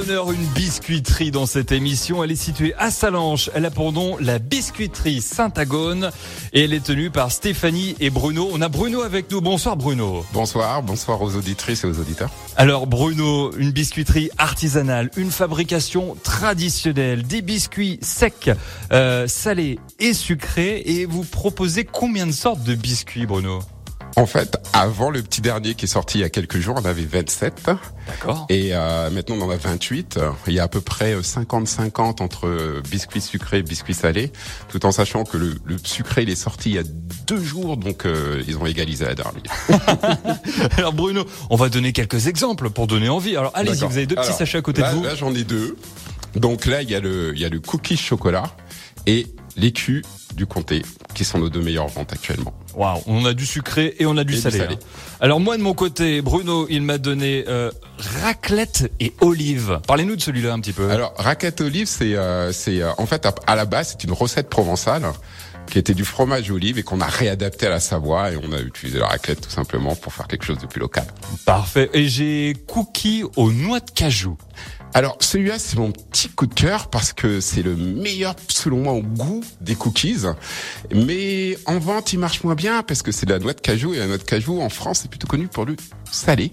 L'honneur, une biscuiterie dans cette émission. Elle est située à Salanches. Elle a pour nom la biscuiterie Saint-Agone. Et elle est tenue par Stéphanie et Bruno. On a Bruno avec nous. Bonsoir Bruno. Bonsoir, bonsoir aux auditrices et aux auditeurs. Alors Bruno, une biscuiterie artisanale, une fabrication traditionnelle, des biscuits secs, euh, salés et sucrés. Et vous proposez combien de sortes de biscuits Bruno? En fait, avant le petit dernier qui est sorti il y a quelques jours, on avait 27. D'accord. Et euh, maintenant, on en a 28. Il y a à peu près 50-50 entre biscuits sucrés et biscuits salés, tout en sachant que le, le sucré, il est sorti il y a deux jours, donc euh, ils ont égalisé la dernière. Alors Bruno, on va donner quelques exemples pour donner envie. Alors allez-y, vous avez deux petits Alors, sachets à côté là, de vous. Là, j'en ai deux. Donc là, il y a le, il y a le cookie chocolat et l'écu du comté, qui sont nos deux meilleures ventes actuellement. Waouh, on a du sucré et on a du Et du salé. hein. Alors moi de mon côté, Bruno, il m'a donné euh, raclette et olive. Parlez-nous de celui-là un petit peu. Alors, raquette olive, c'est, euh, c'est euh, en fait à, à la base, c'est une recette provençale qui était du fromage olive et qu'on a réadapté à la Savoie et on a utilisé la raclette tout simplement pour faire quelque chose de plus local. Parfait. Et j'ai cookies aux noix de cajou. Alors celui-là c'est mon petit coup de cœur parce que c'est le meilleur selon moi au goût des cookies, mais en vente il marche moins bien parce que c'est de la noix de cajou et la noix de cajou en France c'est plutôt connu pour le salé.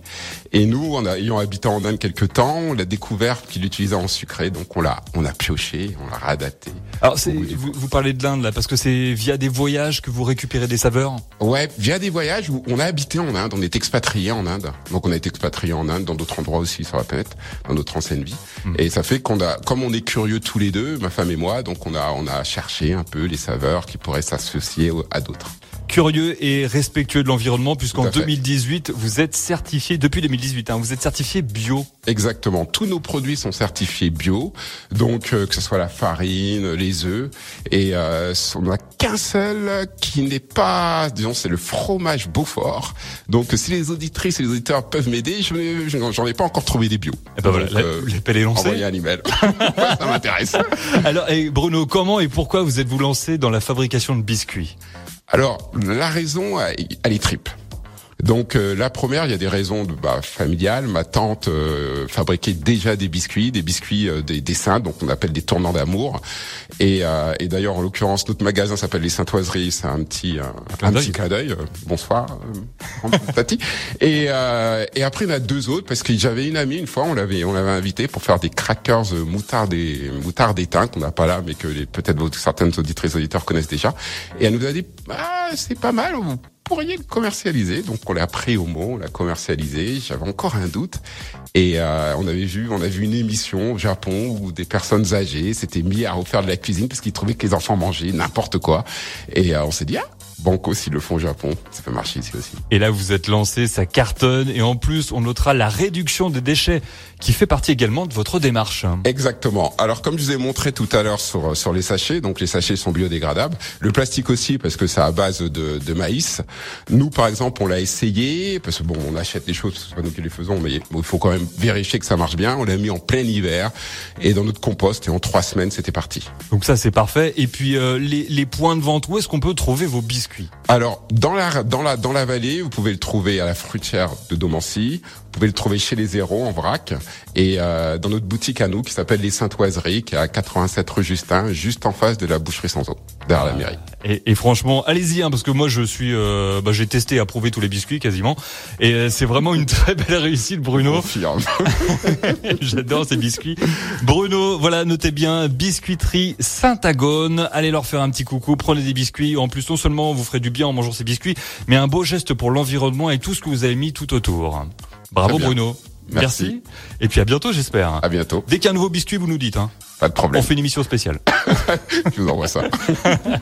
Et nous, a, ayant habité en Inde quelques temps, on l'a découvert qu'il l'utilisait en sucré, donc on l'a, on a pioché, on l'a réadapté. Alors c'est, vous, vous parlez de l'Inde là parce que c'est via des voyages que vous récupérez des saveurs. Ouais, via des voyages où on a habité en Inde, on est expatrié en Inde. Donc on a été expatrié en Inde, dans d'autres endroits aussi sur la planète, dans notre ancienne vie. Et ça fait qu'on a, comme on est curieux tous les deux, ma femme et moi, donc on a, on a cherché un peu les saveurs qui pourraient s'associer à d'autres. Curieux et respectueux de l'environnement puisqu'en Tout à fait. 2018 vous êtes certifié depuis 2018 hein, vous êtes certifié bio. Exactement. Tous nos produits sont certifiés bio, donc euh, que ce soit la farine, les œufs, et euh, on n'a qu'un seul qui n'est pas, disons, c'est le fromage Beaufort. Donc si les auditrices et les auditeurs peuvent m'aider, je n'en- j'en ai pas encore trouvé des bio. Et ben voilà, euh, l'appel est lancé. envoyez un email. ça m'intéresse. Alors et Bruno, comment et pourquoi vous êtes-vous lancé dans la fabrication de biscuits? Alors, la raison, elle est triple. Donc euh, la première, il y a des raisons de, bah, familiales. Ma tante euh, fabriquait déjà des biscuits, des biscuits euh, des, des saints, donc on appelle des tournants d'amour. Et, euh, et d'ailleurs, en l'occurrence, notre magasin s'appelle les Saintoiseries. C'est un petit, un, un petit clin d'œil. Euh, bonsoir, Tati. Et, euh, et après, il y en a deux autres parce que j'avais une amie une fois, on l'avait, on l'avait invité pour faire des crackers euh, moutarde et moutarde éteint qu'on n'a pas là, mais que peut-être certaines auditrices auditeurs connaissent déjà. Et elle nous a dit, ah, c'est pas mal. Vous pourriez le commercialiser. Donc on l'a pris au mot, on l'a commercialisé. J'avais encore un doute. Et euh, on avait vu, on a vu une émission au Japon où des personnes âgées s'étaient mis à refaire de la cuisine parce qu'ils trouvaient que les enfants mangeaient n'importe quoi. Et euh, on s'est dit, ah, Banco, s'ils le font au Japon, ça peut marcher ici aussi. Et là, vous êtes lancé, ça cartonne. Et en plus, on notera la réduction des déchets qui fait partie également de votre démarche. Exactement. Alors comme je vous ai montré tout à l'heure sur sur les sachets, donc les sachets sont biodégradables. Le plastique aussi parce que c'est à base de, de maïs. Nous par exemple, on l'a essayé parce que bon, on achète des choses, c'est pas nous qui les faisons, mais il faut quand même vérifier que ça marche bien. On l'a mis en plein hiver et dans notre compost et en trois semaines c'était parti. Donc ça, c'est parfait. Et puis, euh, les, les points de vente, où est-ce qu'on peut trouver vos biscuits? Alors dans la dans la dans la vallée, vous pouvez le trouver à la fruitière de Domancy. Vous pouvez le trouver chez les Zéros en vrac et euh, dans notre boutique à nous qui s'appelle les Saintoiseries, qui est à 87 rue Justin, juste en face de la boucherie sans eau, derrière la mairie. et, et franchement, allez-y, hein, parce que moi, je suis, euh, bah, j'ai testé et approuvé tous les biscuits quasiment, et euh, c'est vraiment une très belle réussite, Bruno. J'adore ces biscuits. Bruno, voilà, notez bien, biscuiterie Saint-Agone. Allez leur faire un petit coucou, prenez des biscuits. En plus, non seulement vous ferez du bien en mangeant ces biscuits, mais un beau geste pour l'environnement et tout ce que vous avez mis tout autour. Bravo. Bruno. Merci. Et puis à bientôt, j'espère. À bientôt. Dès qu'il y a un nouveau biscuit, vous nous dites. Hein. Pas de problème. On fait une émission spéciale. Je vous envoie ça.